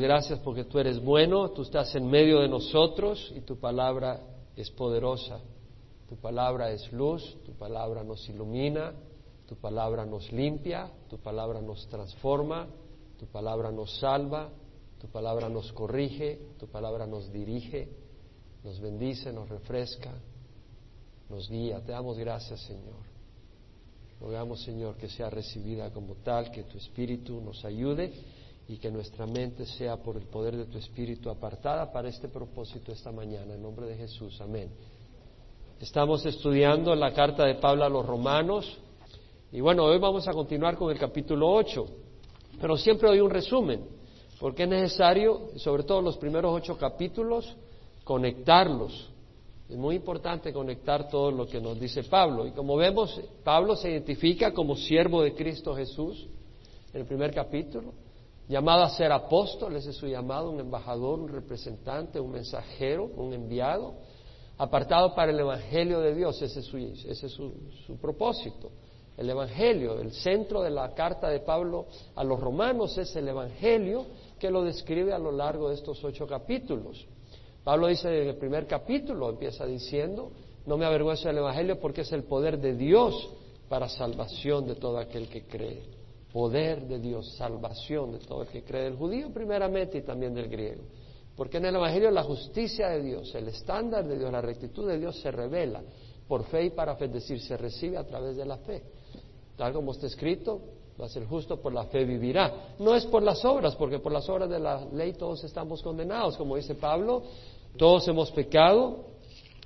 Gracias porque tú eres bueno, tú estás en medio de nosotros y tu palabra es poderosa. Tu palabra es luz, tu palabra nos ilumina, tu palabra nos limpia, tu palabra nos transforma, tu palabra nos salva, tu palabra nos corrige, tu palabra nos dirige, nos bendice, nos refresca, nos guía. Te damos gracias, Señor. Rogamos, Señor, que sea recibida como tal, que tu Espíritu nos ayude y que nuestra mente sea por el poder de tu Espíritu apartada para este propósito esta mañana. En nombre de Jesús, amén. Estamos estudiando la carta de Pablo a los romanos y bueno, hoy vamos a continuar con el capítulo 8, pero siempre doy un resumen, porque es necesario, sobre todo los primeros ocho capítulos, conectarlos. Es muy importante conectar todo lo que nos dice Pablo. Y como vemos, Pablo se identifica como siervo de Cristo Jesús en el primer capítulo llamado a ser apóstol, ese es su llamado, un embajador, un representante, un mensajero, un enviado, apartado para el Evangelio de Dios, ese es, su, ese es su, su, propósito. El Evangelio, el centro de la carta de Pablo a los romanos es el Evangelio que lo describe a lo largo de estos ocho capítulos. Pablo dice en el primer capítulo, empieza diciendo, no me avergüenzo del Evangelio porque es el poder de Dios para salvación de todo aquel que cree poder de Dios, salvación de todo el que cree, del judío primeramente y también del griego. Porque en el Evangelio la justicia de Dios, el estándar de Dios, la rectitud de Dios se revela por fe y para fe, es decir, se recibe a través de la fe. Tal como está escrito, va a ser justo por la fe vivirá. No es por las obras, porque por las obras de la ley todos estamos condenados, como dice Pablo, todos hemos pecado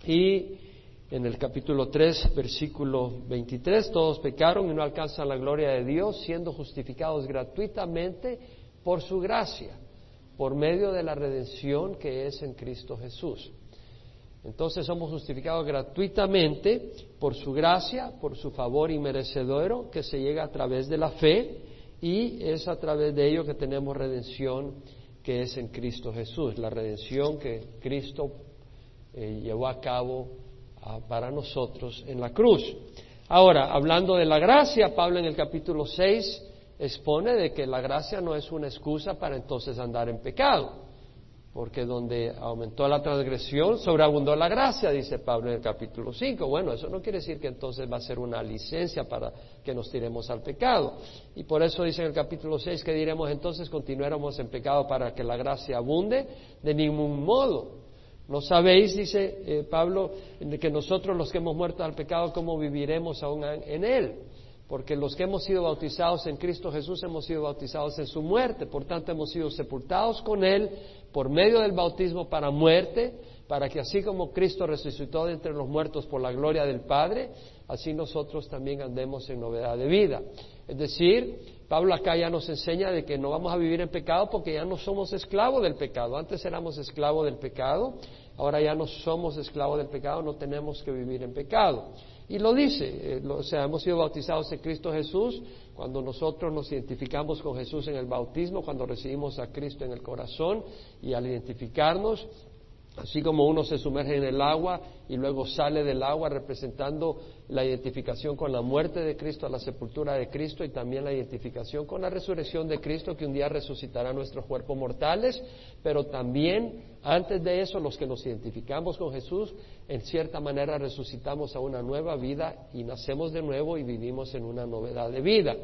y en el capítulo 3, versículo 23, todos pecaron y no alcanzan la gloria de Dios, siendo justificados gratuitamente por su gracia, por medio de la redención que es en Cristo Jesús. Entonces somos justificados gratuitamente por su gracia, por su favor inmerecedero, que se llega a través de la fe, y es a través de ello que tenemos redención que es en Cristo Jesús, la redención que Cristo eh, llevó a cabo para nosotros en la cruz. Ahora, hablando de la gracia, Pablo en el capítulo 6 expone de que la gracia no es una excusa para entonces andar en pecado, porque donde aumentó la transgresión, sobreabundó la gracia, dice Pablo en el capítulo 5. Bueno, eso no quiere decir que entonces va a ser una licencia para que nos tiremos al pecado. Y por eso dice en el capítulo 6 que diremos entonces continuáramos en pecado para que la gracia abunde, de ningún modo. ¿No sabéis, dice eh, Pablo, que nosotros los que hemos muerto al pecado, cómo viviremos aún en él? Porque los que hemos sido bautizados en Cristo Jesús hemos sido bautizados en su muerte, por tanto hemos sido sepultados con él por medio del bautismo para muerte, para que así como Cristo resucitó de entre los muertos por la gloria del Padre, así nosotros también andemos en novedad de vida. Es decir, Pablo acá ya nos enseña de que no vamos a vivir en pecado porque ya no somos esclavos del pecado. Antes éramos esclavos del pecado, ahora ya no somos esclavos del pecado, no tenemos que vivir en pecado. Y lo dice, eh, o sea, hemos sido bautizados en Cristo Jesús cuando nosotros nos identificamos con Jesús en el bautismo, cuando recibimos a Cristo en el corazón y al identificarnos Así como uno se sumerge en el agua y luego sale del agua representando la identificación con la muerte de Cristo, la sepultura de Cristo y también la identificación con la resurrección de Cristo que un día resucitará nuestros cuerpos mortales, pero también antes de eso los que nos identificamos con Jesús en cierta manera resucitamos a una nueva vida y nacemos de nuevo y vivimos en una novedad de vida.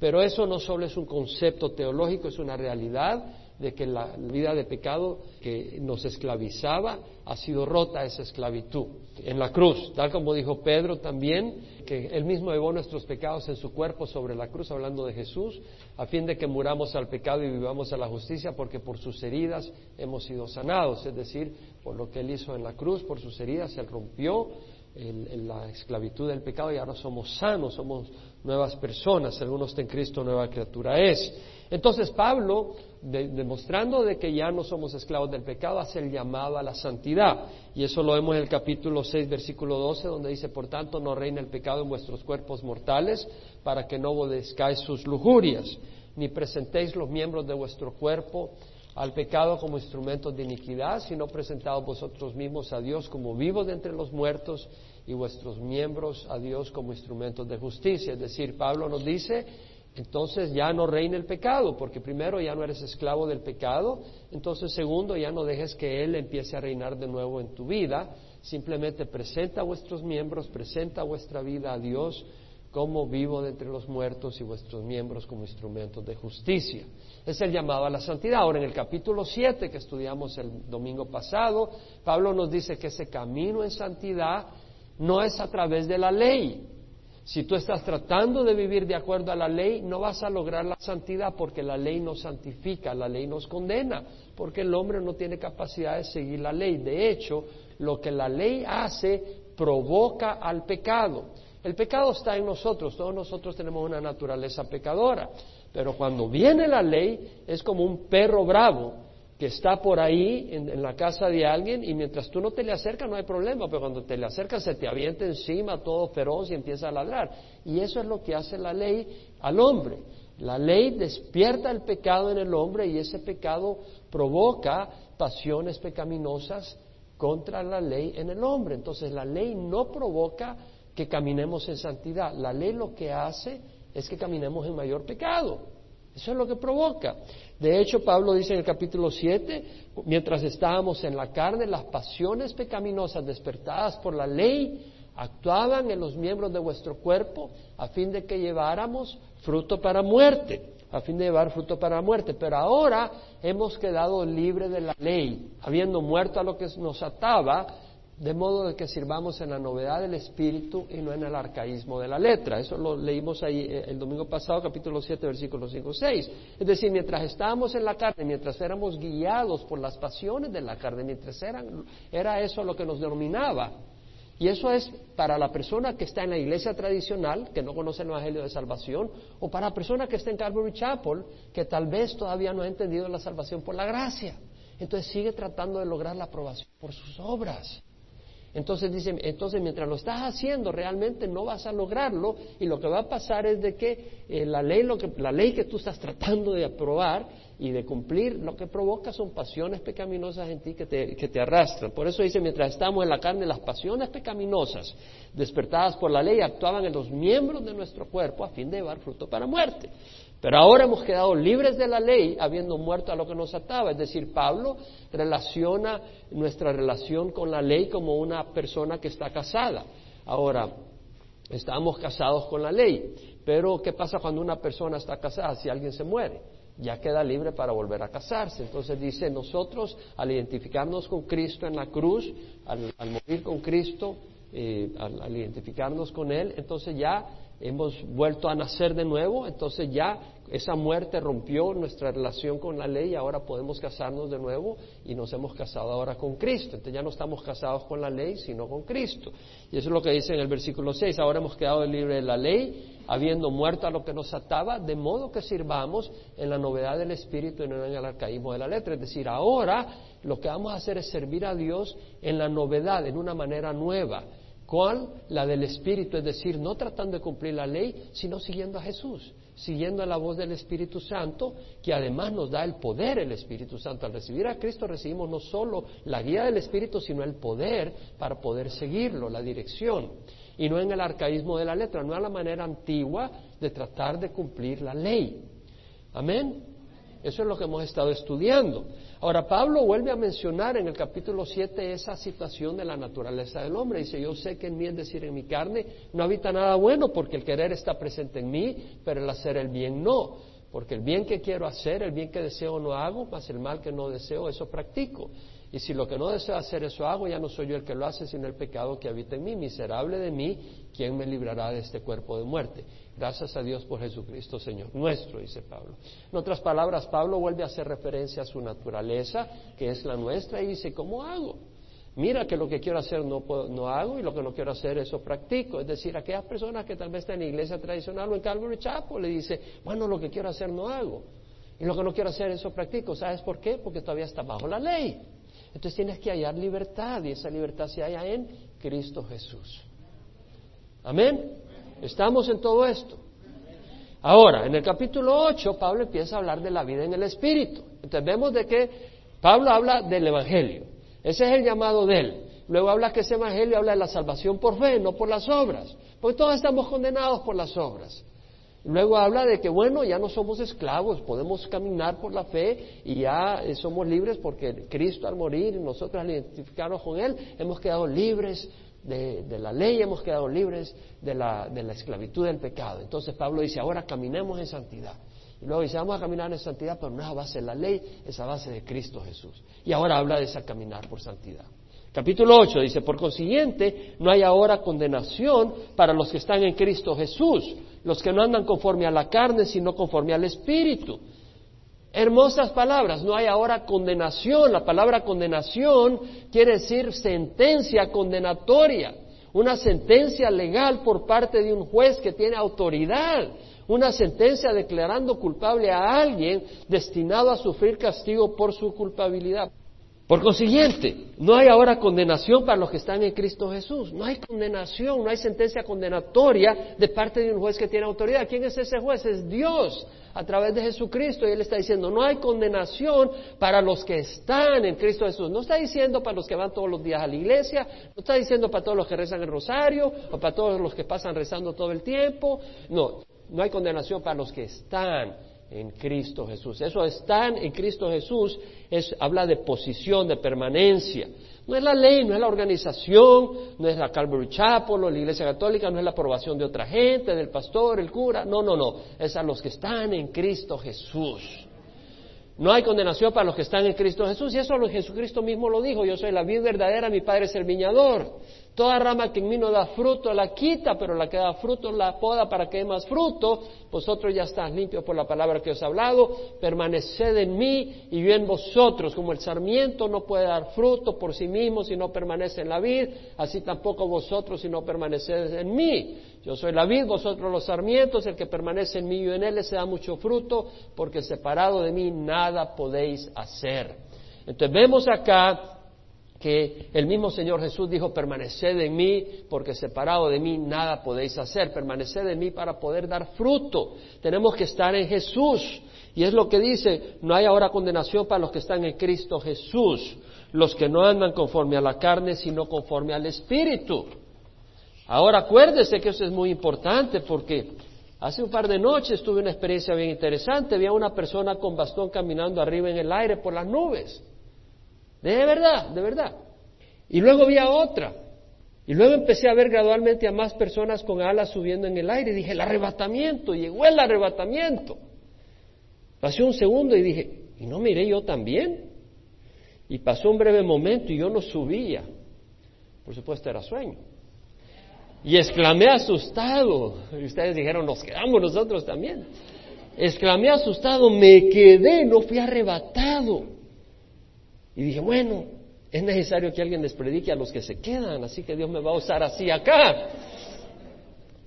Pero eso no solo es un concepto teológico, es una realidad de que la vida de pecado que nos esclavizaba ha sido rota esa esclavitud. En la cruz, tal como dijo Pedro también, que él mismo llevó nuestros pecados en su cuerpo sobre la cruz, hablando de Jesús, a fin de que muramos al pecado y vivamos a la justicia, porque por sus heridas hemos sido sanados, es decir, por lo que él hizo en la cruz, por sus heridas se rompió la esclavitud del pecado y ahora somos sanos, somos nuevas personas, algunos está en Cristo, nueva criatura es. Entonces Pablo, demostrando de que ya no somos esclavos del pecado, hace el llamado a la santidad. Y eso lo vemos en el capítulo 6, versículo 12, donde dice, por tanto, no reina el pecado en vuestros cuerpos mortales, para que no obedezcáis sus lujurias, ni presentéis los miembros de vuestro cuerpo al pecado como instrumentos de iniquidad, sino presentados vosotros mismos a Dios como vivos de entre los muertos y vuestros miembros a Dios como instrumentos de justicia. Es decir, Pablo nos dice entonces ya no reina el pecado, porque primero ya no eres esclavo del pecado, entonces segundo ya no dejes que Él empiece a reinar de nuevo en tu vida, simplemente presenta vuestros miembros, presenta vuestra vida a Dios como vivo de entre los muertos y vuestros miembros como instrumentos de justicia. Es el llamado a la santidad. Ahora, en el capítulo 7 que estudiamos el domingo pasado, Pablo nos dice que ese camino en santidad no es a través de la ley, si tú estás tratando de vivir de acuerdo a la ley, no vas a lograr la santidad porque la ley nos santifica, la ley nos condena, porque el hombre no tiene capacidad de seguir la ley. De hecho, lo que la ley hace provoca al pecado. El pecado está en nosotros, todos nosotros tenemos una naturaleza pecadora, pero cuando viene la ley es como un perro bravo que está por ahí en, la casa de alguien y mientras tú no te le acercas no hay problema, pero cuando te le acercas se te avienta encima todo feroz y empieza a ladrar. Y eso es lo que hace la ley al hombre. La ley despierta el pecado en el hombre y ese pecado provoca pasiones pecaminosas contra la ley en el hombre. Entonces la ley no provoca que caminemos en santidad. La ley lo que hace es que caminemos en mayor pecado. Eso es lo que provoca. De hecho, Pablo dice en el capítulo 7, mientras estábamos en la carne, las pasiones pecaminosas despertadas por la ley actuaban en los miembros de vuestro cuerpo a fin de que lleváramos fruto para muerte, a fin de llevar fruto para muerte. Pero ahora hemos quedado libres de la ley, habiendo muerto a lo que nos ataba, de modo de que sirvamos en la novedad del Espíritu y no en el arcaísmo de la letra. Eso lo leímos ahí eh, el domingo pasado, capítulo 7, versículos 5 6. Es decir, mientras estábamos en la carne, mientras éramos guiados por las pasiones de la carne, mientras eran, era eso lo que nos denominaba. Y eso es para la persona que está en la iglesia tradicional, que no conoce el Evangelio de Salvación, o para la persona que está en Calvary Chapel, que tal vez todavía no ha entendido la salvación por la gracia. Entonces sigue tratando de lograr la aprobación por sus obras. Entonces dice, entonces mientras lo estás haciendo realmente no vas a lograrlo y lo que va a pasar es de que, eh, la, ley, lo que la ley que tú estás tratando de aprobar y de cumplir lo que provoca son pasiones pecaminosas en ti que te, que te arrastran. Por eso dice, mientras estamos en la carne, las pasiones pecaminosas despertadas por la ley actuaban en los miembros de nuestro cuerpo a fin de llevar fruto para muerte. Pero ahora hemos quedado libres de la ley, habiendo muerto a lo que nos ataba. Es decir, Pablo relaciona nuestra relación con la ley como una persona que está casada. Ahora, estamos casados con la ley, pero ¿qué pasa cuando una persona está casada? Si alguien se muere, ya queda libre para volver a casarse. Entonces dice, nosotros al identificarnos con Cristo en la cruz, al, morir con Cristo, eh, al identificarnos con Él, entonces ya hemos vuelto a nacer de nuevo, entonces ya esa muerte rompió nuestra relación con la ley ahora podemos casarnos de nuevo y nos hemos casado ahora con Cristo. Entonces ya no estamos casados con la ley, sino con Cristo. Y eso es lo que dice en el versículo 6, ahora hemos quedado libres de la ley, habiendo muerto a lo que nos ataba, de modo que sirvamos en la novedad del Espíritu y no en el arcaísmo de la letra. Es decir, ahora lo que vamos a hacer es servir a Dios en la novedad, en una manera nueva ¿Cuál? La del Espíritu, es decir, no tratando de cumplir la ley, sino siguiendo a Jesús, siguiendo a la voz del Espíritu Santo, que además nos da el poder el Espíritu Santo. Al recibir a Cristo recibimos no solo la guía del Espíritu, sino el poder para poder seguirlo, la dirección. Y no en el arcaísmo de la letra, no a la manera antigua de tratar de cumplir la ley. Amén. Eso es lo que hemos estado estudiando. Ahora, Pablo vuelve a mencionar en el capítulo 7 esa situación de la naturaleza del hombre. Dice, yo sé que en mí, es decir, en mi carne, no habita nada bueno porque el querer está presente en mí, pero el hacer el bien no. Porque el bien que quiero hacer, el bien que deseo no hago, más el mal que no deseo, eso practico. Y si lo que no deseo hacer, eso hago, ya no soy yo el que lo hace, sino el pecado que habita en mí. Miserable de mí, ¿quién me librará de este cuerpo de muerte? Gracias a Dios por Jesucristo, Señor. Nuestro, dice Pablo. En otras palabras, Pablo vuelve a hacer referencia a su naturaleza, que es la nuestra, y dice, ¿cómo hago? Mira que lo que quiero hacer no, no hago y lo que no quiero hacer eso practico. Es decir, aquellas personas que tal vez están en iglesia tradicional o en Calvary Chapel le dice, bueno, lo que quiero hacer no hago. Y lo que no quiero hacer eso practico. ¿Sabes por qué? Porque todavía está bajo la ley. Entonces tienes que hallar libertad y esa libertad se halla en Cristo Jesús. Amén. Estamos en todo esto. Ahora, en el capítulo 8, Pablo empieza a hablar de la vida en el Espíritu. Entonces vemos de que Pablo habla del Evangelio. Ese es el llamado de él. Luego habla que ese Evangelio habla de la salvación por fe, no por las obras. Porque todos estamos condenados por las obras. Luego habla de que, bueno, ya no somos esclavos, podemos caminar por la fe y ya eh, somos libres porque Cristo al morir y nosotros al identificarnos con Él, hemos quedado libres de, la ley, hemos quedado libres de la, de la esclavitud del pecado. Entonces Pablo dice, ahora caminemos en santidad. Y luego dice, vamos a caminar en santidad, pero no es a base de la ley, es a base de Cristo Jesús. Y ahora habla de esa caminar por santidad. Capítulo 8 dice, por consiguiente, no hay ahora condenación para los que están en Cristo Jesús, los que no andan conforme a la carne, sino conforme al Espíritu. Hermosas palabras, no hay ahora condenación. La palabra condenación quiere decir sentencia condenatoria, una sentencia legal por parte de un juez que tiene autoridad, una sentencia declarando culpable a alguien destinado a sufrir castigo por su culpabilidad. Por consiguiente, no hay ahora condenación para los que están en Cristo Jesús. No hay condenación, no hay sentencia condenatoria de parte de un juez que tiene autoridad. ¿Quién es ese juez? Es Dios a través de Jesucristo. Y Él está diciendo, no hay condenación para los que están en Cristo Jesús. No está diciendo para los que van todos los días a la iglesia, no está diciendo para todos los que rezan el rosario o para todos los que pasan rezando todo el tiempo. No, no hay condenación para los que están en Cristo Jesús. Eso están en Cristo Jesús es, habla de posición, de permanencia. No es la ley, no es la organización, no es la Calvary Chapel o la Iglesia Católica, no es la aprobación de otra gente, del pastor, el cura. No, no, no. Es a los que están en Cristo Jesús. No hay condenación para los que están en Cristo Jesús. Y eso Jesucristo mismo lo dijo. Yo soy la vida verdadera, mi Padre es el viñador. Toda rama que en mí no da fruto la quita, pero la que da fruto la poda para que dé más fruto. Vosotros ya están limpios por la palabra que os he hablado. Permaneced en mí y yo en vosotros. Como el sarmiento no puede dar fruto por sí mismo si no permanece en la vid, así tampoco vosotros si no permaneced en mí. Yo soy la vid, vosotros los sarmientos. El que permanece en mí y en él se da mucho fruto, porque separado de mí nada podéis hacer. Entonces vemos acá que el mismo Señor Jesús dijo, permaneced en mí, porque separado de mí nada podéis hacer, permaneced en mí para poder dar fruto. Tenemos que estar en Jesús. Y es lo que dice, no hay ahora condenación para los que están en Cristo Jesús, los que no andan conforme a la carne, sino conforme al Espíritu. Ahora acuérdese que eso es muy importante porque hace un par de noches tuve una experiencia bien interesante. Había una persona con bastón caminando arriba en el aire por las nubes. De verdad, de verdad. Y luego vi a otra. Y luego empecé a ver gradualmente a más personas con alas subiendo en el aire. Y dije, el arrebatamiento, llegó el arrebatamiento. Pasó un segundo y dije, ¿y no miré yo también? Y pasó un breve momento y yo no subía. Por supuesto era sueño. Y exclamé asustado. Y ustedes dijeron, nos quedamos nosotros también. Exclamé asustado, me quedé, no fui arrebatado. Y dije, bueno, es necesario que alguien les predique a los que se quedan, así que Dios me va a usar así acá.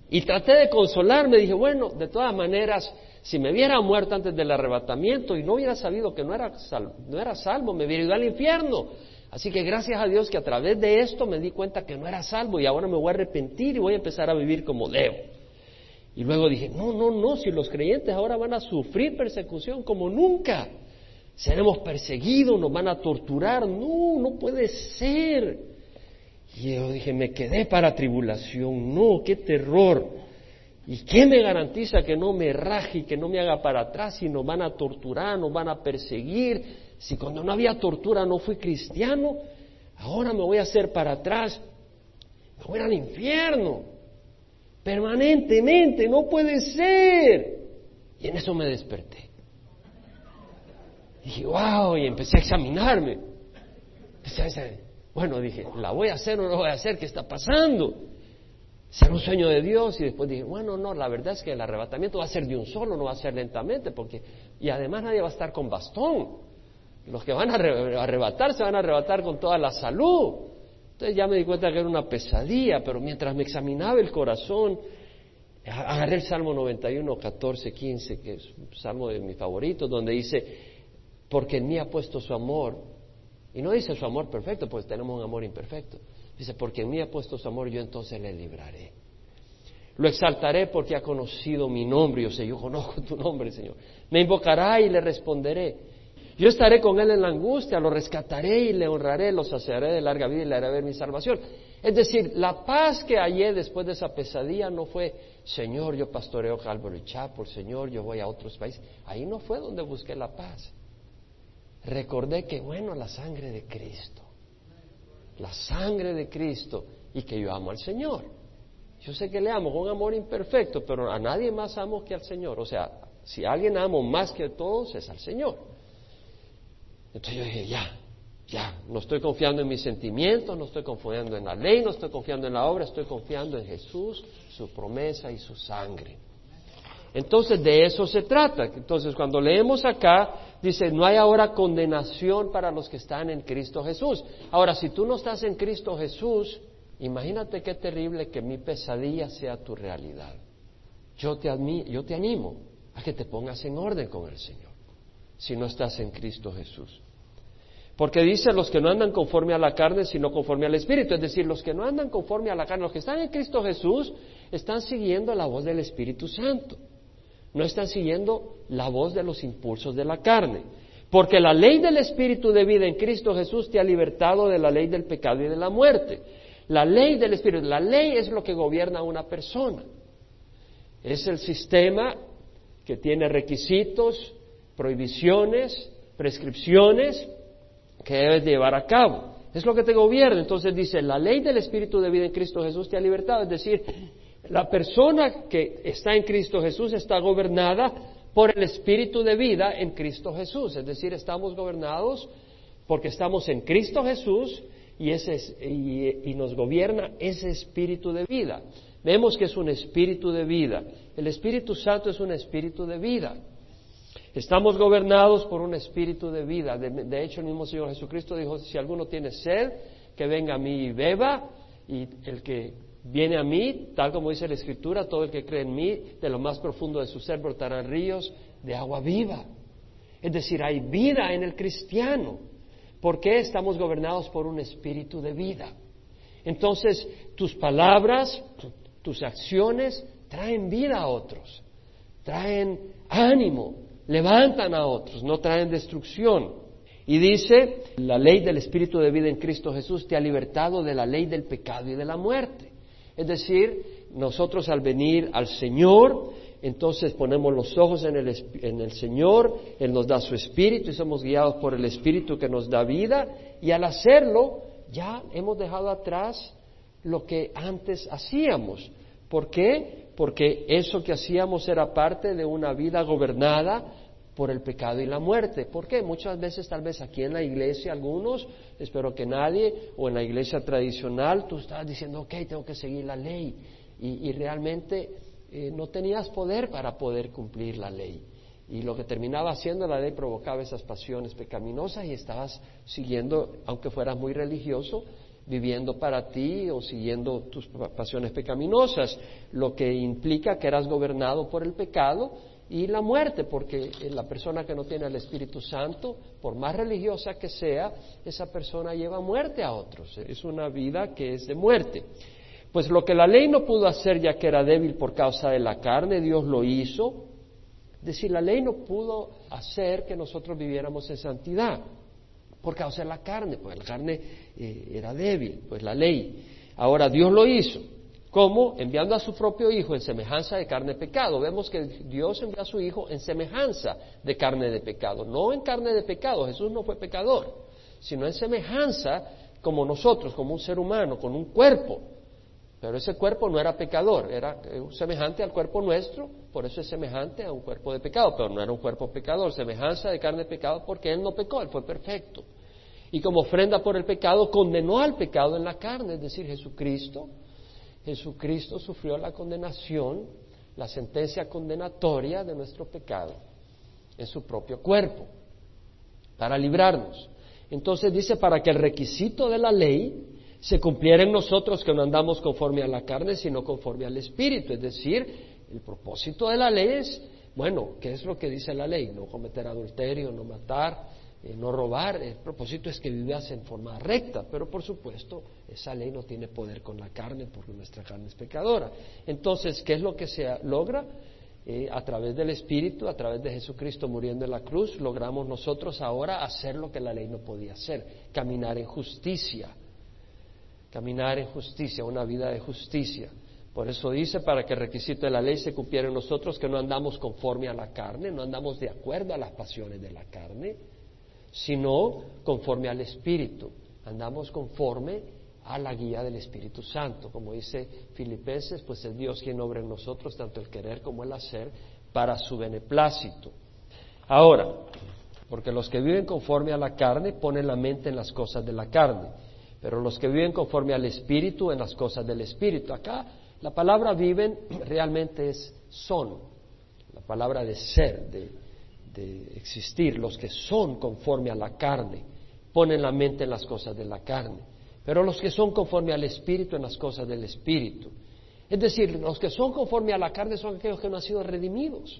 Y traté de consolarme, dije, bueno, de todas maneras, si me hubiera muerto antes del arrebatamiento y no hubiera sabido que no era, salvo, no era salvo, me hubiera ido al infierno. Así que gracias a Dios que a través de esto me di cuenta que no era salvo y ahora me voy a arrepentir y voy a empezar a vivir como debo. Y luego dije, no, no, no, si los creyentes ahora van a sufrir persecución como nunca seremos perseguidos, nos van a torturar. No, no puede ser. Y yo dije, me quedé para tribulación. No, qué terror. ¿Y qué me garantiza que no me raje y que no me haga para atrás si nos van a torturar, nos van a perseguir? Si cuando no había tortura no fui cristiano, ahora me voy a hacer para atrás. Me voy al infierno. Permanentemente, no puede ser. Y en eso me desperté. Dije, wow, y empecé a examinarme. bueno, dije, ¿la voy a hacer o no la voy a hacer? ¿Qué está pasando? ¿Será un sueño de Dios? Y después dije, bueno, no, la verdad es que el arrebatamiento va a ser de un solo, no va a ser lentamente, porque, y además nadie va a estar con bastón. Los que van a arrebatar se van a arrebatar con toda la salud. Entonces ya me di cuenta que era una pesadilla, pero mientras me examinaba el corazón, agarré el Salmo 91, 14, 15, que es un salmo de mis favoritos, donde dice, porque en mí ha puesto su amor. Y no dice su amor perfecto, pues tenemos un amor imperfecto. Dice, porque en mí ha puesto su amor, yo entonces le libraré. Lo exaltaré porque ha conocido mi nombre. Yo sé, yo conozco tu nombre, Señor. Me invocará y le responderé. Yo estaré con él en la angustia, lo rescataré y le honraré, lo saciaré de larga vida y le haré ver mi salvación. Es decir, la paz que hallé después de esa pesadilla no fue, Señor, yo pastoreo Calvary Chapel, Señor, yo voy a otros países. Ahí no fue donde busqué la paz. Recordé que, bueno, la sangre de Cristo, la sangre de Cristo y que yo amo al Señor. Yo sé que le amo con amor imperfecto, pero a nadie más amo que al Señor. O sea, si alguien amo más que todos es al Señor. Entonces yo dije, ya, ya, no estoy confiando en mis sentimientos, no estoy confiando en la ley, no estoy confiando en la obra, estoy confiando en Jesús, su promesa y su sangre. Entonces de eso se trata. Entonces cuando leemos acá, dice, no hay ahora condenación para los que están en Cristo Jesús. Ahora, si tú no estás en Cristo Jesús, imagínate qué terrible que mi pesadilla sea tu realidad. Yo te, yo te animo a que te pongas en orden con el Señor, si no estás en Cristo Jesús. Porque dice los que no andan conforme a la carne, sino conforme al Espíritu. Es decir, los que no andan conforme a la carne, los que están en Cristo Jesús, están siguiendo la voz del Espíritu Santo. No están siguiendo la voz de los impulsos de la carne. Porque la ley del Espíritu de vida en Cristo Jesús te ha libertado de la ley del pecado y de la muerte. La ley del Espíritu, la ley es lo que gobierna a una persona. Es el sistema que tiene requisitos, prohibiciones, prescripciones que debes llevar a cabo. Es lo que te gobierna. Entonces dice, la ley del Espíritu de vida en Cristo Jesús te ha libertado. Es decir, la persona que está en Cristo Jesús está gobernada por el Espíritu de vida en Cristo Jesús. Es decir, estamos gobernados porque estamos en Cristo Jesús y, ese, y, nos gobierna ese Espíritu de vida. Vemos que es un Espíritu de vida. El Espíritu Santo es un Espíritu de vida. Estamos gobernados por un espíritu de vida. De, hecho, el mismo Señor Jesucristo dijo, si alguno tiene sed, que venga a mí y beba, y el que viene a mí, tal como dice la Escritura, todo el que cree en mí, de lo más profundo de su ser brotarán ríos de agua viva. Es decir, hay vida en el cristiano. ¿Por qué estamos gobernados por un espíritu de vida? Entonces, tus palabras, tus acciones traen vida a otros, traen ánimo, levantan a otros, no traen destrucción. Y dice, la ley del Espíritu de vida en Cristo Jesús te ha libertado de la ley del pecado y de la muerte. Es decir, nosotros al venir al Señor, entonces ponemos los ojos en el, en el, Señor, Él nos da su Espíritu y somos guiados por el Espíritu que nos da vida y al hacerlo ya hemos dejado atrás lo que antes hacíamos. ¿Por qué? porque eso que hacíamos era parte de una vida gobernada por el pecado y la muerte. ¿Por qué? Muchas veces, tal vez aquí en la iglesia, algunos, espero que nadie, o en la iglesia tradicional, tú estabas diciendo, ok, tengo que seguir la ley, y, realmente eh, no tenías poder para poder cumplir la ley. Y lo que terminaba haciendo la ley provocaba esas pasiones pecaminosas y estabas siguiendo, aunque fueras muy religioso, viviendo para ti o siguiendo tus pasiones pecaminosas, lo que implica que eras gobernado por el pecado y la muerte, porque la persona que no tiene el Espíritu Santo, por más religiosa que sea, esa persona lleva muerte a otros, es una vida que es de muerte. Pues lo que la ley no pudo hacer ya que era débil por causa de la carne, Dios lo hizo. Es decir, la ley no pudo hacer que nosotros viviéramos en santidad por causa de la carne, pues la carne eh, era débil, pues la ley. Ahora Dios lo hizo. ¿Cómo? Enviando a su propio Hijo en semejanza de carne de pecado. Vemos que Dios envió a su Hijo en semejanza de carne de pecado, no en carne de pecado. Jesús no fue pecador, sino en semejanza como nosotros, como un ser humano, con un cuerpo. Pero ese cuerpo no era pecador, era eh, semejante al cuerpo nuestro, por eso es semejante a un cuerpo de pecado, pero no era un cuerpo pecador, semejanza de carne de pecado porque Él no pecó, Él fue perfecto y como ofrenda por el pecado condenó al pecado en la carne, es decir, Jesucristo. Jesucristo sufrió la condenación, la sentencia condenatoria de nuestro pecado en su propio cuerpo, para librarnos. Entonces dice, para que el requisito de la ley se cumpliera en nosotros que no andamos conforme a la carne, sino conforme al Espíritu. Es decir, el propósito de la ley es, bueno, ¿qué es lo que dice la ley? No cometer adulterio, no matar, eh, no robar, el propósito es que vivas en forma recta, pero por supuesto esa ley no tiene poder con la carne porque nuestra carne es pecadora. Entonces, ¿qué es lo que se logra? eh, a través del Espíritu, a través de Jesucristo muriendo en la cruz, logramos nosotros ahora hacer lo que la ley no podía hacer, caminar en justicia, caminar en justicia, una vida de justicia. Por eso dice, para que el requisito de la ley se cumpliera en nosotros, que no andamos conforme a la carne, no andamos de acuerdo a las pasiones de la carne, sino conforme al Espíritu, andamos conforme a la guía del Espíritu Santo. Como dice Filipenses, pues es Dios quien obra en nosotros tanto el querer como el hacer para su beneplácito. Ahora, porque los que viven conforme a la carne ponen la mente en las cosas de la carne, pero los que viven conforme al Espíritu en las cosas del Espíritu. Acá la palabra viven realmente es son, la palabra de ser, de, de existir. Los que son conforme a la carne ponen la mente en las cosas de la carne pero los que son conforme al Espíritu en las cosas del Espíritu. Es decir, los que son conforme a la carne son aquellos que no han sido redimidos,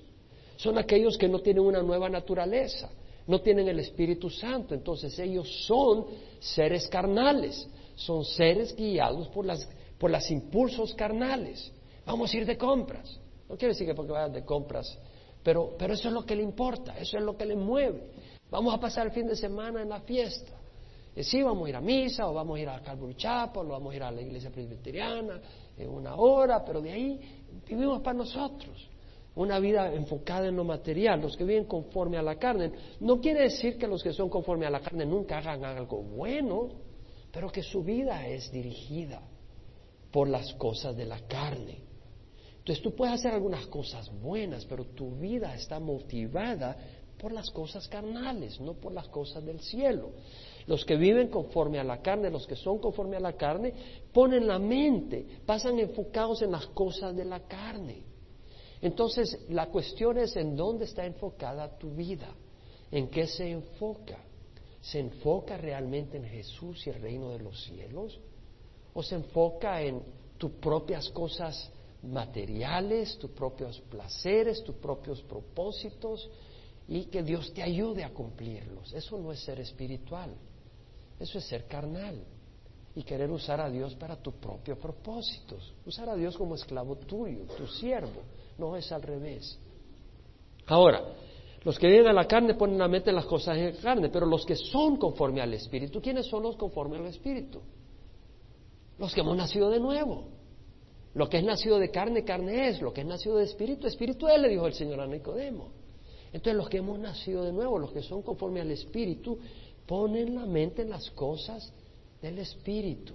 son aquellos que no tienen una nueva naturaleza, no tienen el Espíritu Santo, entonces ellos son seres carnales, son seres guiados por las por los impulsos carnales. Vamos a ir de compras. No quiere decir que porque vayan de compras, pero, pero eso es lo que le importa, eso es lo que le mueve. Vamos a pasar el fin de semana en la fiesta. Y sí, vamos a ir a misa, o vamos a ir a Calvary Chapel, o vamos a ir a la iglesia presbiteriana en una hora, pero de ahí vivimos para nosotros. Una vida enfocada en lo material, los que viven conforme a la carne. No quiere decir que los que son conforme a la carne nunca hagan algo bueno, pero que su vida es dirigida por las cosas de la carne. Entonces tú puedes hacer algunas cosas buenas, pero tu vida está motivada por las cosas carnales, no por las cosas del cielo. Los que viven conforme a la carne, los que son conforme a la carne, ponen la mente, pasan enfocados en las cosas de la carne. Entonces, la cuestión es en dónde está enfocada tu vida, en qué se enfoca. ¿Se enfoca realmente en Jesús y el reino de los cielos? ¿O se enfoca en tus propias cosas materiales, tus propios placeres, tus propios propósitos y que Dios te ayude a cumplirlos? Eso no es ser espiritual. Eso es ser carnal y querer usar a Dios para tus propios propósitos. Usar a Dios como esclavo tuyo, tu siervo. No es al revés. Ahora, los que viven a la carne ponen la mente en las cosas de la carne, pero los que son conforme al Espíritu, ¿quiénes son los conforme al Espíritu? Los que hemos nacido de nuevo. Lo que es nacido de carne, carne es. Lo que es nacido de Espíritu, Espíritu es, le dijo el Señor a Nicodemo. Entonces los que hemos nacido de nuevo, los que son conforme al Espíritu, ponen la mente en las cosas del Espíritu,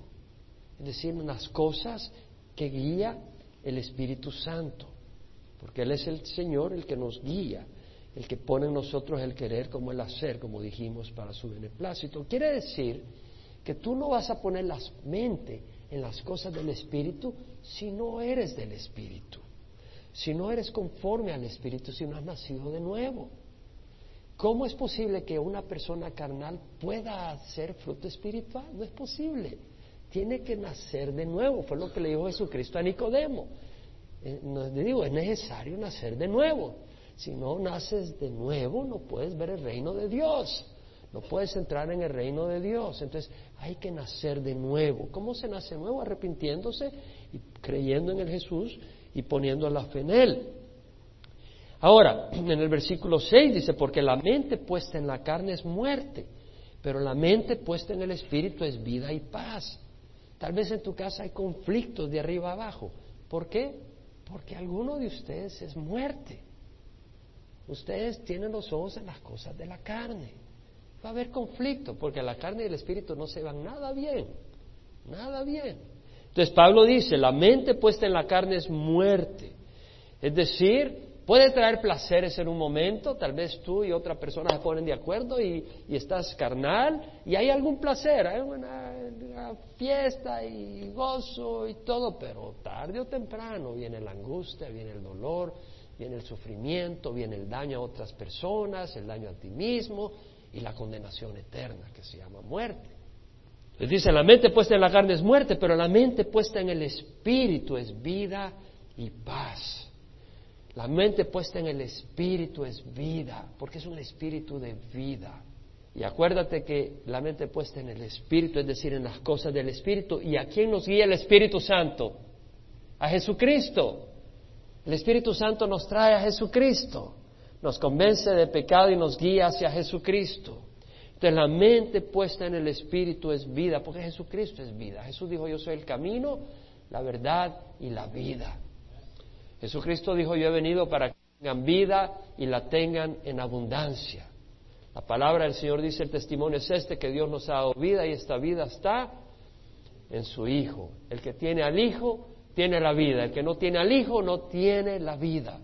es decir, en las cosas que guía el Espíritu Santo, porque Él es el Señor el que nos guía, el que pone en nosotros el querer como el hacer, como dijimos, para su beneplácito. Quiere decir que tú no vas a poner la mente en las cosas del Espíritu si no eres del Espíritu, si no eres conforme al Espíritu, si no has nacido de nuevo. ¿Cómo es posible que una persona carnal pueda hacer fruto espiritual? No es posible. Tiene que nacer de nuevo. Fue lo que le dijo Jesucristo a Nicodemo. Eh, no, digo, es necesario nacer de nuevo. Si no naces de nuevo, no puedes ver el reino de Dios. No puedes entrar en el reino de Dios. Entonces hay que nacer de nuevo. ¿Cómo se nace de nuevo? Arrepintiéndose y creyendo en el Jesús y poniendo la fe en Él. Ahora, en el versículo 6 dice, porque la mente puesta en la carne es muerte, pero la mente puesta en el espíritu es vida y paz. Tal vez en tu casa hay conflictos de arriba abajo. ¿Por qué? Porque alguno de ustedes es muerte. Ustedes tienen los ojos en las cosas de la carne. Va a haber conflicto, porque la carne y el espíritu no se van nada bien. Nada bien. Entonces Pablo dice, la mente puesta en la carne es muerte. Es decir, Puede traer placeres en un momento, tal vez tú y otra persona se ponen de acuerdo y, estás carnal y hay algún placer, hay una, fiesta y gozo y todo, pero tarde o temprano viene la angustia, viene el dolor, viene el sufrimiento, viene el daño a otras personas, el daño a ti mismo y la condenación eterna que se llama muerte. Les dice, la mente puesta en la carne es muerte, pero la mente puesta en el espíritu es vida y paz. La mente puesta en el espíritu es vida, porque es un espíritu de vida. Y acuérdate que la mente puesta en el espíritu, es decir, en las cosas del espíritu. ¿Y a quién nos guía el Espíritu Santo? A Jesucristo. El Espíritu Santo nos trae a Jesucristo, nos convence de pecado y nos guía hacia Jesucristo. Entonces la mente puesta en el Espíritu es vida, porque Jesucristo es vida. Jesús dijo, yo soy el camino, la verdad y la vida. Jesucristo dijo, yo he venido para que tengan vida y la tengan en abundancia. La palabra del Señor dice, el testimonio es este, que Dios nos ha dado vida y esta vida está en su Hijo. El que tiene al Hijo tiene la vida, el que no tiene al Hijo no tiene la vida.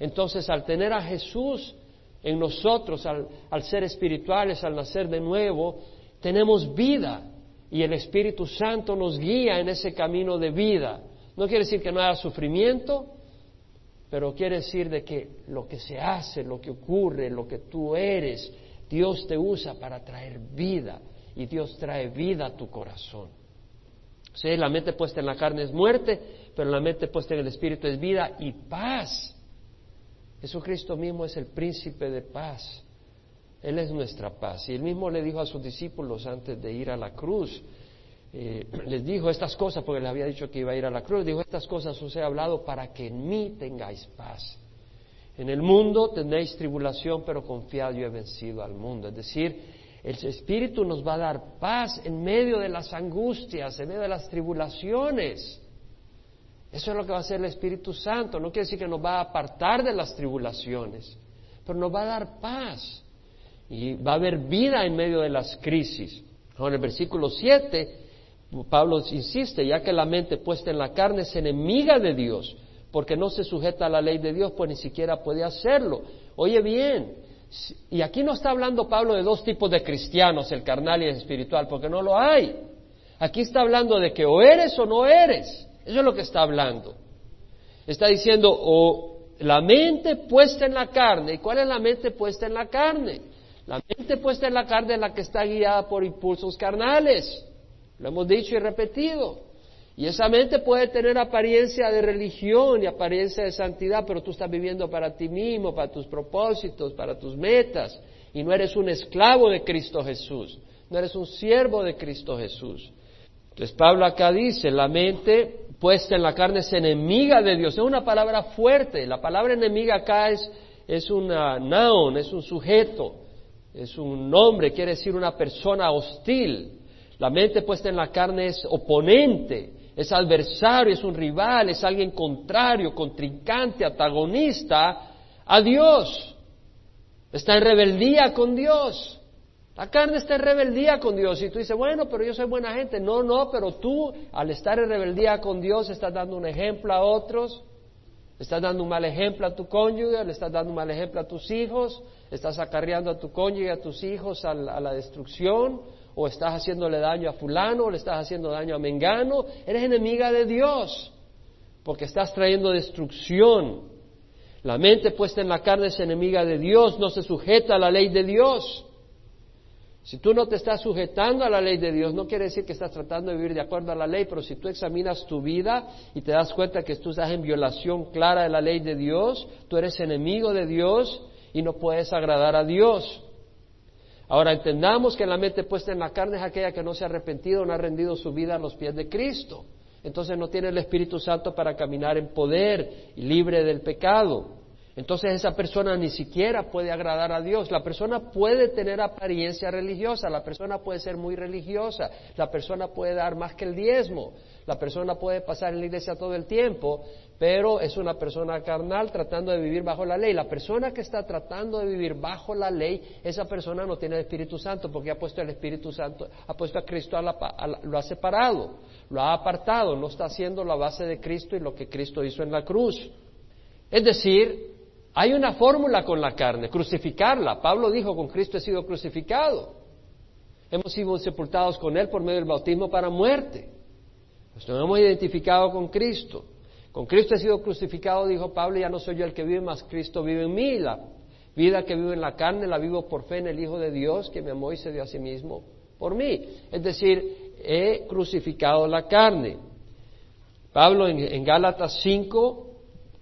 Entonces, al tener a Jesús en nosotros, al, ser espirituales, al nacer de nuevo, tenemos vida y el Espíritu Santo nos guía en ese camino de vida. No quiere decir que no haya sufrimiento, pero quiere decir de que lo que se hace, lo que ocurre, lo que tú eres, Dios te usa para traer vida y Dios trae vida a tu corazón. Sí, la mente puesta en la carne es muerte, pero la mente puesta en el Espíritu es vida y paz. Jesucristo mismo es el príncipe de paz. Él es nuestra paz. Y él mismo le dijo a sus discípulos antes de ir a la cruz, eh, les dijo estas cosas, porque les había dicho que iba a ir a la cruz, dijo estas cosas os he hablado para que en mí tengáis paz. En el mundo tendréis tribulación, pero confiad, yo he vencido al mundo. Es decir, el Espíritu nos va a dar paz en medio de las angustias, en medio de las tribulaciones. Eso es lo que va a hacer el Espíritu Santo. No quiere decir que nos va a apartar de las tribulaciones, pero nos va a dar paz. Y va a haber vida en medio de las crisis. en el versículo 7, Pablo insiste, ya que la mente puesta en la carne es enemiga de Dios, porque no se sujeta a la ley de Dios, pues ni siquiera puede hacerlo. Oye bien, y aquí no está hablando Pablo de dos tipos de cristianos, el carnal y el espiritual, porque no lo hay. Aquí está hablando de que o eres o no eres. Eso es lo que está hablando. Está diciendo, o la mente puesta en la carne. ¿Y cuál es la mente puesta en la carne? La mente puesta en la carne es la que está guiada por impulsos carnales. Lo hemos dicho y repetido. Y esa mente puede tener apariencia de religión y apariencia de santidad, pero tú estás viviendo para ti mismo, para tus propósitos, para tus metas, y no eres un esclavo de Cristo Jesús, no eres un siervo de Cristo Jesús. Entonces Pablo acá dice, la mente puesta en la carne es enemiga de Dios. Es una palabra fuerte. La palabra enemiga acá es, es una noun, es un sujeto, es un nombre, quiere decir una persona hostil. La mente puesta en la carne es oponente, es adversario, es un rival, es alguien contrario, contrincante, antagonista a Dios. Está en rebeldía con Dios. La carne está en rebeldía con Dios y tú dices, bueno, pero yo soy buena gente. No, no, pero tú al estar en rebeldía con Dios estás dando un ejemplo a otros, estás dando un mal ejemplo a tu cónyuge, le estás dando un mal ejemplo a tus hijos, estás acarreando a tu cónyuge a tus hijos a la, a la destrucción, o estás haciéndole daño a fulano, o le estás haciendo daño a mengano, eres enemiga de Dios, porque estás trayendo destrucción. La mente puesta en la carne es enemiga de Dios, no se sujeta a la ley de Dios. Si tú no te estás sujetando a la ley de Dios, no quiere decir que estás tratando de vivir de acuerdo a la ley, pero si tú examinas tu vida y te das cuenta que tú estás en violación clara de la ley de Dios, tú eres enemigo de Dios y no puedes agradar a Dios. Ahora entendamos que la mente puesta en la carne es aquella que no se ha arrepentido, no ha rendido su vida a los pies de Cristo. Entonces no tiene el Espíritu Santo para caminar en poder y libre del pecado. Entonces esa persona ni siquiera puede agradar a Dios. La persona puede tener apariencia religiosa, la persona puede ser muy religiosa, la persona puede dar más que el diezmo, la persona puede pasar en la iglesia todo el tiempo, pero es una persona carnal tratando de vivir bajo la ley. La persona que está tratando de vivir bajo la ley, esa persona no tiene el Espíritu Santo porque ha puesto el Espíritu Santo, ha puesto a Cristo, a la, lo ha separado, lo ha apartado, no está haciendo la base de Cristo y lo que Cristo hizo en la cruz. Es decir, hay una fórmula con la carne, crucificarla. Pablo dijo, con Cristo he sido crucificado. Hemos sido sepultados con Él por medio del bautismo para muerte. Nos hemos identificado con Cristo. Con Cristo he sido crucificado, dijo Pablo, ya no soy yo el que vive, más Cristo vive en mí. La vida que vivo en la carne la vivo por fe en el Hijo de Dios que me amó y se dio a sí mismo por mí. Es decir, he crucificado la carne. Pablo en, en Gálatas 5,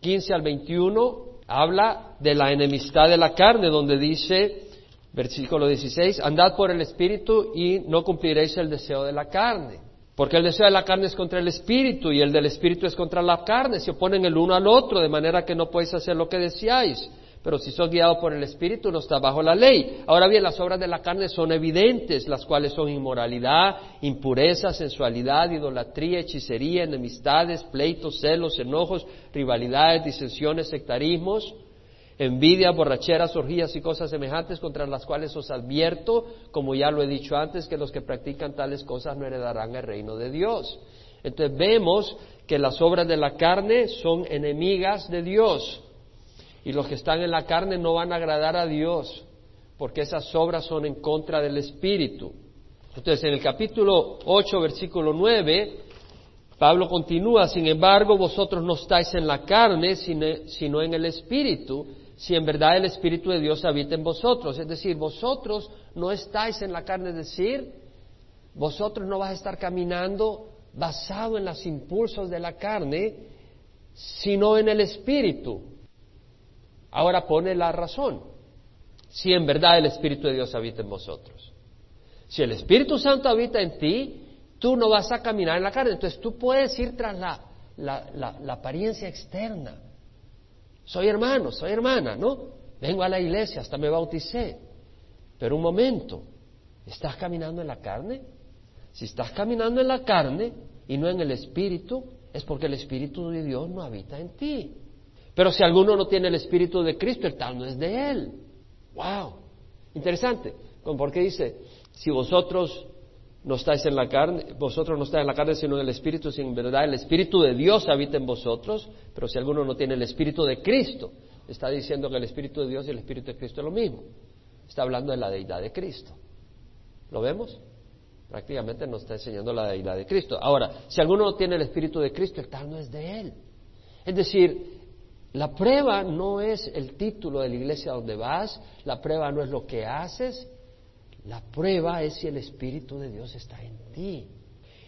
15 al 21, habla de la enemistad de la carne, donde dice, versículo 16, andad por el Espíritu y no cumpliréis el deseo de la carne. Porque el deseo de la carne es contra el espíritu y el del espíritu es contra la carne. Se oponen el uno al otro, de manera que no podéis hacer lo que deseáis. Pero si sos guiado por el espíritu, no está bajo la ley. Ahora bien, las obras de la carne son evidentes, las cuales son inmoralidad, impureza, sensualidad, idolatría, hechicería, enemistades, pleitos, celos, enojos, rivalidades, disensiones, sectarismos envidia, borracheras, orgías y cosas semejantes contra las cuales os advierto, como ya lo he dicho antes, que los que practican tales cosas no heredarán el reino de Dios. Entonces vemos que las obras de la carne son enemigas de Dios y los que están en la carne no van a agradar a Dios porque esas obras son en contra del Espíritu. Entonces en el capítulo 8, versículo 9, Pablo continúa, sin embargo, vosotros no estáis en la carne, sino en el Espíritu, si en verdad el Espíritu de Dios habita en vosotros. Es decir, vosotros no estáis en la carne, es decir, vosotros no vas a estar caminando basado en los impulsos de la carne, sino en el Espíritu. Ahora pone la razón. Si en verdad el Espíritu de Dios habita en vosotros. Si el Espíritu Santo habita en ti, tú no vas a caminar en la carne. Entonces tú puedes ir tras la, la apariencia externa soy hermano, soy hermana, ¿no? Vengo a la iglesia, hasta me bauticé. Pero un momento, ¿estás caminando en la carne? Si estás caminando en la carne y no en el Espíritu, es porque el Espíritu de Dios no habita en ti. Pero si alguno no tiene el Espíritu de Cristo, el tal no es de Él. ¡Wow! Interesante. Porque dice, si vosotros no estáis en la carne, vosotros no estáis en la carne sino en el Espíritu, si en verdad el Espíritu de Dios habita en vosotros, pero si alguno no tiene el Espíritu de Cristo, está diciendo que el Espíritu de Dios y el Espíritu de Cristo es lo mismo. Está hablando de la deidad de Cristo. ¿Lo vemos? Prácticamente nos está enseñando la deidad de Cristo. Ahora, si alguno no tiene el Espíritu de Cristo, el tal no es de Él. Es decir, la prueba no es el título de la iglesia donde vas, la prueba no es lo que haces, la prueba es si el Espíritu de Dios está en ti.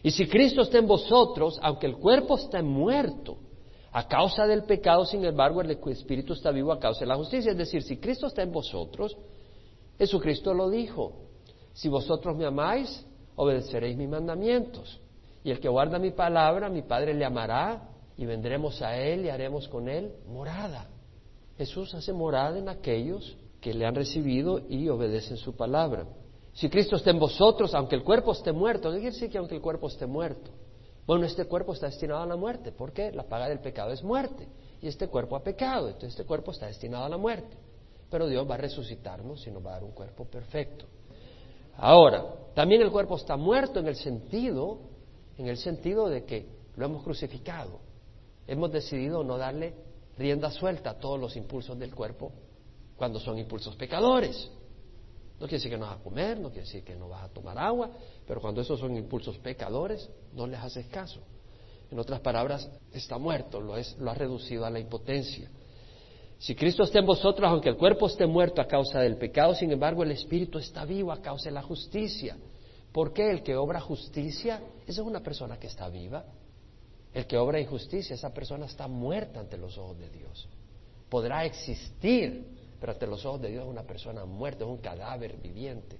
Y si Cristo está en vosotros, aunque el cuerpo está muerto, a causa del pecado, sin embargo, el Espíritu está vivo a causa de la justicia. Es decir, si Cristo está en vosotros, Jesucristo lo dijo, si vosotros me amáis, obedeceréis mis mandamientos. Y el que guarda mi palabra, mi Padre le amará, y vendremos a Él y haremos con Él morada. Jesús hace morada en aquellos que le han recibido y obedecen su palabra. Si Cristo está en vosotros, aunque el cuerpo esté muerto, ¿qué quiere decir que aunque el cuerpo esté muerto? Bueno, este cuerpo está destinado a la muerte. ¿Por qué? La paga del pecado es muerte. Y este cuerpo ha pecado, entonces este cuerpo está destinado a la muerte. Pero Dios va a resucitarnos y nos va a dar un cuerpo perfecto. Ahora, también el cuerpo está muerto en el sentido, en el sentido de que lo hemos crucificado. Hemos decidido no darle rienda suelta a todos los impulsos del cuerpo cuando son impulsos pecadores. No quiere decir que no vas a comer, no quiere decir que no vas a tomar agua, pero cuando esos son impulsos pecadores, no les haces caso. En otras palabras, está muerto, lo, es, lo has reducido a la impotencia. Si Cristo está en vosotros, aunque el cuerpo esté muerto a causa del pecado, sin embargo el espíritu está vivo a causa de la justicia. ¿Por qué el que obra justicia? Esa es una persona que está viva. El que obra injusticia, esa persona está muerta ante los ojos de Dios. Podrá existir, pero ante los ojos de Dios es una persona muerta, es un cadáver viviente,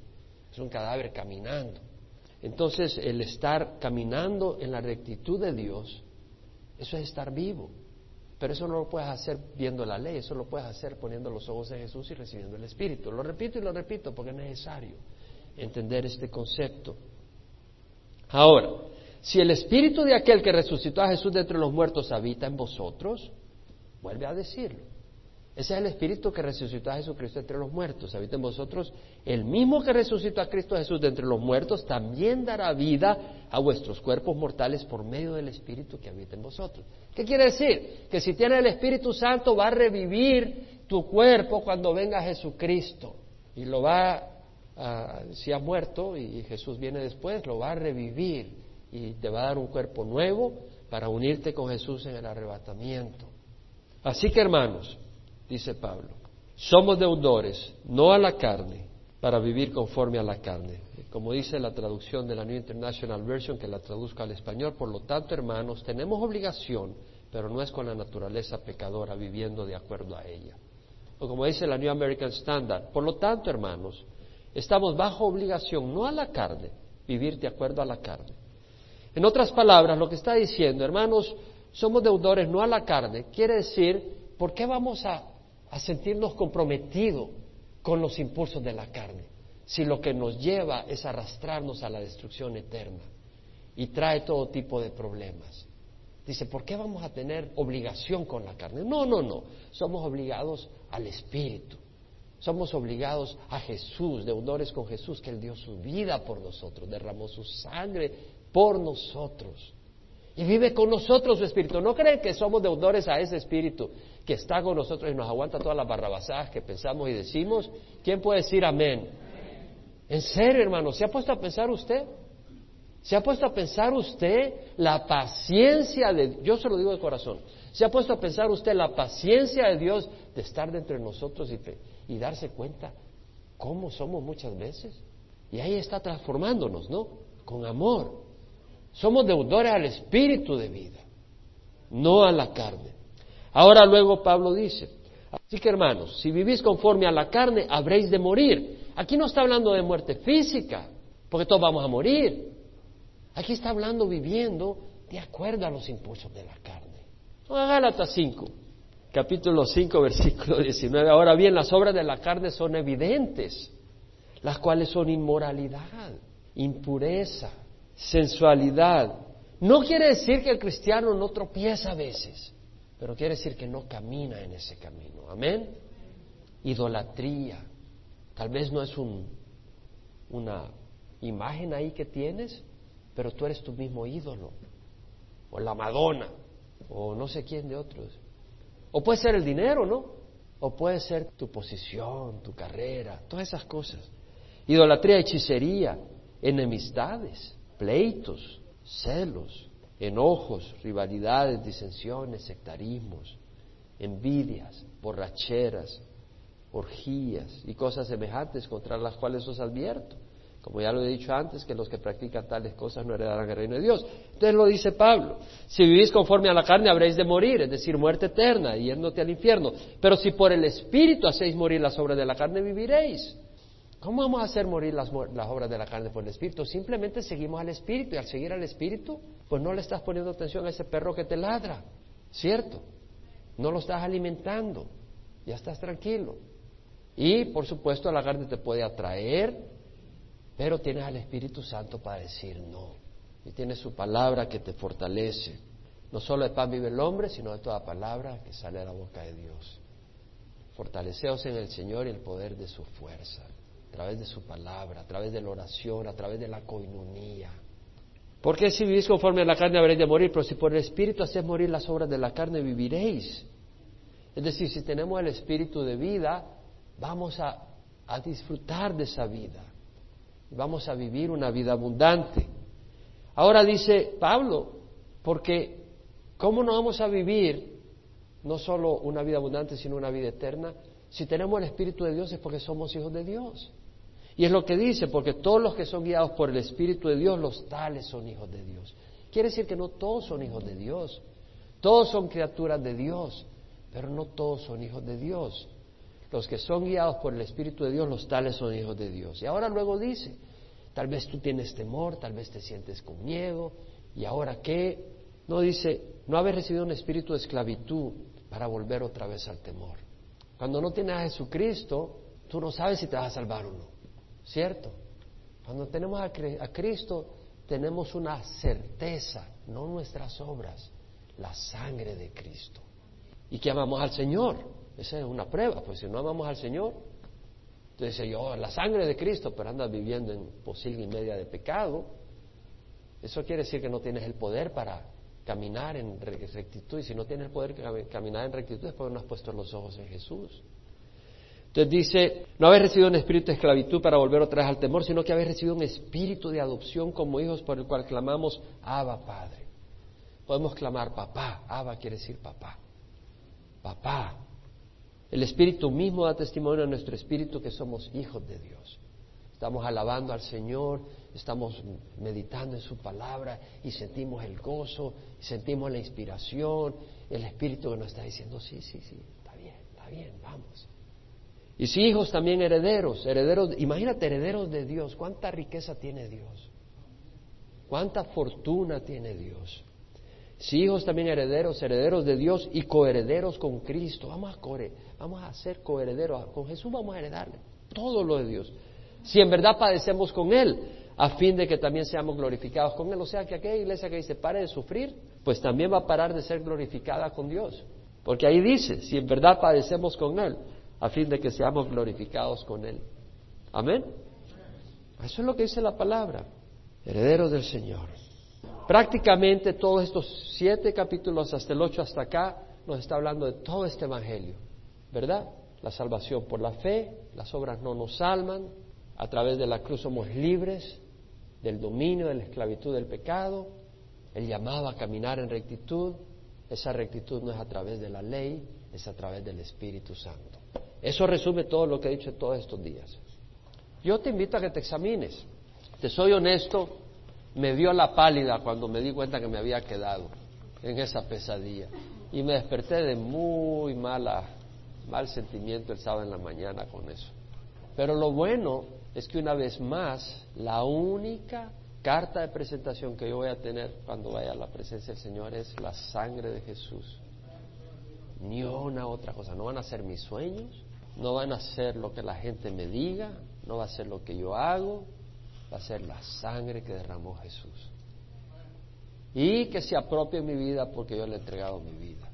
es un cadáver caminando. Entonces, el estar caminando en la rectitud de Dios, eso es estar vivo. Pero eso no lo puedes hacer viendo la ley, eso lo puedes hacer poniendo los ojos en Jesús y recibiendo el Espíritu. Lo repito y lo repito porque es necesario entender este concepto. Ahora, si el Espíritu de aquel que resucitó a Jesús de entre los muertos habita en vosotros, vuelve a decirlo. Ese es el Espíritu que resucitó a Jesucristo entre los muertos. Habita en vosotros. El mismo que resucitó a Cristo Jesús de entre los muertos también dará vida a vuestros cuerpos mortales por medio del Espíritu que habita en vosotros. ¿Qué quiere decir? Que si tienes el Espíritu Santo va a revivir tu cuerpo cuando venga Jesucristo. Y lo va, a, si ha muerto y Jesús viene después, lo va a revivir y te va a dar un cuerpo nuevo para unirte con Jesús en el arrebatamiento. Así que hermanos, dice Pablo. Somos deudores, no a la carne, para vivir conforme a la carne. Como dice la traducción de la New International Version, que la traduzca al español, por lo tanto, hermanos, tenemos obligación, pero no es con la naturaleza pecadora viviendo de acuerdo a ella. O como dice la New American Standard, por lo tanto, hermanos, estamos bajo obligación, no a la carne, vivir de acuerdo a la carne. En otras palabras, lo que está diciendo, hermanos, somos deudores no a la carne, quiere decir, ¿por qué vamos a, sentirnos comprometidos con los impulsos de la carne? Si lo que nos lleva es arrastrarnos a la destrucción eterna y trae todo tipo de problemas. Dice, ¿por qué vamos a tener obligación con la carne? No, no, no. Somos obligados al Espíritu. Somos obligados a Jesús, deudores con Jesús, que Él dio su vida por nosotros, derramó su sangre por nosotros. Y vive con nosotros su Espíritu. ¿No creen que somos deudores a ese Espíritu que está con nosotros y nos aguanta todas las barrabasadas que pensamos y decimos? ¿Quién puede decir amén? En serio, hermano, ¿se ha puesto a pensar usted? ¿Se ha puesto a pensar usted la paciencia de yo se lo digo de corazón, ¿se ha puesto a pensar usted la paciencia de Dios de estar dentro de nosotros y darse cuenta cómo somos muchas veces? Y ahí está transformándonos, ¿no? Con amor. Somos deudores al espíritu de vida, no a la carne. Ahora luego Pablo dice, así que hermanos, si vivís conforme a la carne, habréis de morir. Aquí no está hablando de muerte física, porque todos vamos a morir. Aquí está hablando viviendo de acuerdo a los impulsos de la carne. A Gálatas 5, capítulo 5, versículo 19. Ahora bien, las obras de la carne son evidentes, las cuales son inmoralidad, impureza, sensualidad. No quiere decir que el cristiano no tropieza a veces, pero quiere decir que no camina en ese camino. Amén. Idolatría. Tal vez no es un, una imagen ahí que tienes, pero tú eres tu mismo ídolo, o la Madonna, o no sé quién de otros. O puede ser el dinero, ¿no? O puede ser tu posición, tu carrera, todas esas cosas. Idolatría, hechicería, enemistades, pleitos, celos, enojos, rivalidades, disensiones, sectarismos, envidias, borracheras, orgías y cosas semejantes contra las cuales os advierto como ya lo he dicho antes, que los que practican tales cosas no heredarán el reino de Dios. Entonces lo dice Pablo, si vivís conforme a la carne habréis de morir, es decir, muerte eterna, yéndote al infierno. Pero si por el Espíritu hacéis morir las obras de la carne, viviréis. ¿Cómo vamos a hacer morir las, obras de la carne por el Espíritu? Simplemente seguimos al Espíritu y al seguir al Espíritu, pues no le estás poniendo atención a ese perro que te ladra, ¿cierto? No lo estás alimentando, ya estás tranquilo. Y, por supuesto, la carne te puede atraer, pero tienes al Espíritu Santo para decir no. Y tienes su palabra que te fortalece. No solo de pan vive el hombre, sino de toda palabra que sale de la boca de Dios. Fortaleceos en el Señor y el poder de su fuerza, a través de su palabra, a través de la oración, a través de la coinonía. Porque si vivís conforme a la carne habréis de morir, pero si por el Espíritu hacéis morir las obras de la carne, viviréis. Es decir, si tenemos el Espíritu de vida, vamos a, a disfrutar de esa vida vamos a vivir una vida abundante. Ahora dice Pablo, porque ¿cómo no vamos a vivir no solo una vida abundante, sino una vida eterna? Si tenemos el Espíritu de Dios es porque somos hijos de Dios. Y es lo que dice, porque todos los que son guiados por el Espíritu de Dios, los tales son hijos de Dios. Quiere decir que no todos son hijos de Dios. Todos son criaturas de Dios, pero no todos son hijos de Dios. Los que son guiados por el Espíritu de Dios, los tales son hijos de Dios. Y ahora luego dice, tal vez tú tienes temor, tal vez te sientes con miedo, y ahora qué? No dice, no haber recibido un espíritu de esclavitud para volver otra vez al temor. Cuando no tienes a Jesucristo, tú no sabes si te vas a salvar o no, ¿cierto? Cuando tenemos a, a Cristo, tenemos una certeza, no nuestras obras, la sangre de Cristo. Y que amamos al Señor. Esa es una prueba, pues si no amamos al Señor, entonces yo, la sangre de Cristo, pero andas viviendo en posible y media de pecado, eso quiere decir que no tienes el poder para caminar en rectitud, y si no tienes el poder de caminar en rectitud es porque no has puesto los ojos en Jesús. Entonces dice, no habéis recibido un espíritu de esclavitud para volver otra vez al temor, sino que habéis recibido un espíritu de adopción como hijos por el cual clamamos, Abba Padre. Podemos clamar papá, Abba quiere decir papá, papá, el Espíritu mismo da testimonio a nuestro Espíritu que somos hijos de Dios. Estamos alabando al Señor, estamos meditando en su palabra y sentimos el gozo, sentimos la inspiración, el Espíritu que nos está diciendo, sí, sí, sí, está bien, está bien, vamos. Y si hijos también herederos, herederos, imagínate herederos de Dios, cuánta riqueza tiene Dios. ¿Cuánta fortuna tiene Dios? Si hijos también herederos, herederos de Dios y coherederos con Cristo. Vamos a, vamos a ser coherederos. Con Jesús vamos a heredarle todo lo de Dios. Si en verdad padecemos con Él, a fin de que también seamos glorificados con Él. O sea que aquella iglesia que dice pare de sufrir, pues también va a parar de ser glorificada con Dios. Porque ahí dice, si en verdad padecemos con Él, a fin de que seamos glorificados con Él. Amén. Eso es lo que dice la palabra. Herederos del Señor. Prácticamente todos estos siete capítulos, hasta el ocho hasta acá, nos está hablando de todo este Evangelio. ¿Verdad? La salvación por la fe, las obras no nos salvan, a través de la cruz somos libres del dominio, de la esclavitud del pecado, el llamado a caminar en rectitud, esa rectitud no es a través de la ley, es a través del Espíritu Santo. Eso resume todo lo que he dicho todos estos días. Yo te invito a que te examines. Te soy honesto, me dio la pálida cuando me di cuenta que me había quedado en esa pesadilla. Y me desperté de muy mala, mal sentimiento el sábado en la mañana con eso. Pero lo bueno es que una vez más, la única carta de presentación que yo voy a tener cuando vaya a la presencia del Señor es la sangre de Jesús. Ni una otra cosa. No van a ser mis sueños, no van a ser lo que la gente me diga, no va a ser lo que yo hago, va a ser la sangre que derramó Jesús. Y que se apropie mi vida porque yo le he entregado mi vida.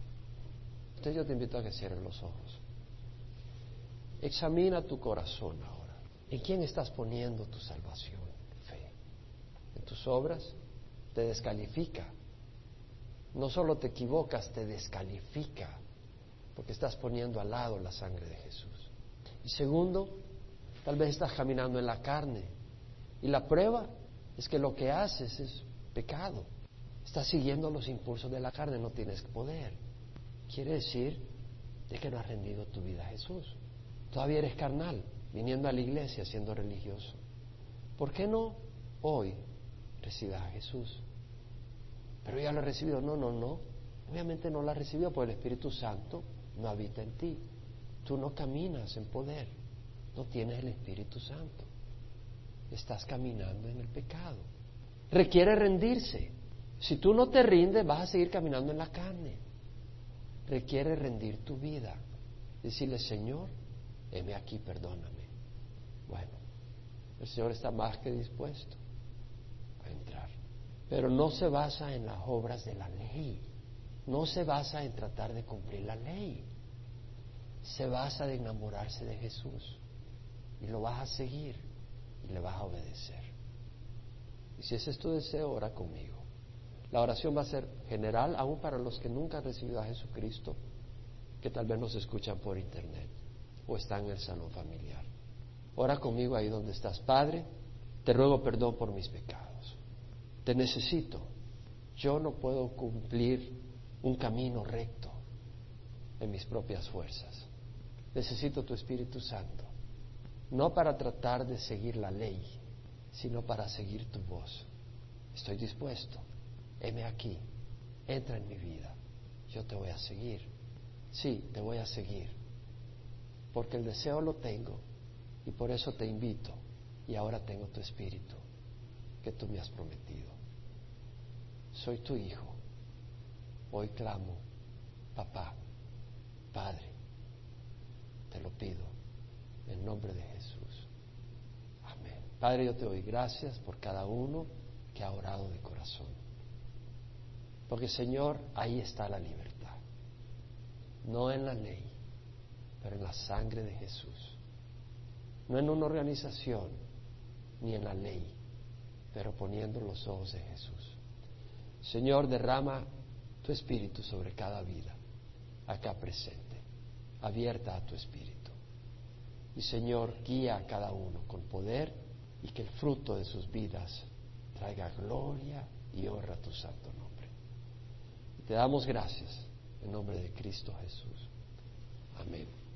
Entonces yo te invito a que cierres los ojos. Examina tu corazón ahora. ¿En quién estás poniendo tu salvación? Fe. ¿En tus obras? Te descalifica. No solo te equivocas, te descalifica, porque estás poniendo al lado la sangre de Jesús. Y segundo, tal vez estás caminando en la carne. Y la prueba es que lo que haces es pecado. Estás siguiendo los impulsos de la carne, no tienes poder. Quiere decir de que no has rendido tu vida a Jesús. Todavía eres carnal viniendo a la iglesia siendo religioso. ¿Por qué no hoy recibas a Jesús? Pero ya lo he recibido. No, no, no. Obviamente no lo has recibido porque el Espíritu Santo no habita en ti. Tú no caminas en poder. No tienes el Espíritu Santo. Estás caminando en el pecado. Requiere rendirse. Si tú no te rindes, vas a seguir caminando en la carne. Requiere rendir tu vida. Decirle, Señor, heme aquí, perdóname. Bueno, el Señor está más que dispuesto a entrar. Pero no se basa en las obras de la ley. No se basa en tratar de cumplir la ley. Se basa en enamorarse de Jesús. Y lo vas a seguir y le vas a obedecer. Y si ese es tu deseo, ora conmigo. La oración va a ser general, aún para los que nunca han recibido a Jesucristo, que tal vez nos escuchan por internet o están en el salón familiar. Ora conmigo ahí donde estás. Padre, te ruego perdón por mis pecados. Te necesito. Yo no puedo cumplir un camino recto en mis propias fuerzas. Necesito tu Espíritu Santo. No para tratar de seguir la ley, sino para seguir tu voz. Estoy dispuesto. Heme aquí. Entra en mi vida. Yo te voy a seguir. Sí, te voy a seguir. Porque el deseo lo tengo y por eso te invito y ahora tengo tu espíritu que tú me has prometido. Soy tu hijo. Hoy clamo, papá, Padre, te lo pido en nombre de Jesús. Amén. Padre, yo te doy gracias por cada uno que ha orado de corazón. Porque Señor, ahí está la libertad. No en la ley, pero en la sangre de Jesús no en una organización ni en la ley, pero poniendo los ojos de Jesús. Señor, derrama tu espíritu sobre cada vida acá presente, abierta a tu espíritu. Y Señor, guía a cada uno con poder y que el fruto de sus vidas traiga gloria y honra a tu santo nombre. Y te damos gracias en nombre de Cristo Jesús. Amén.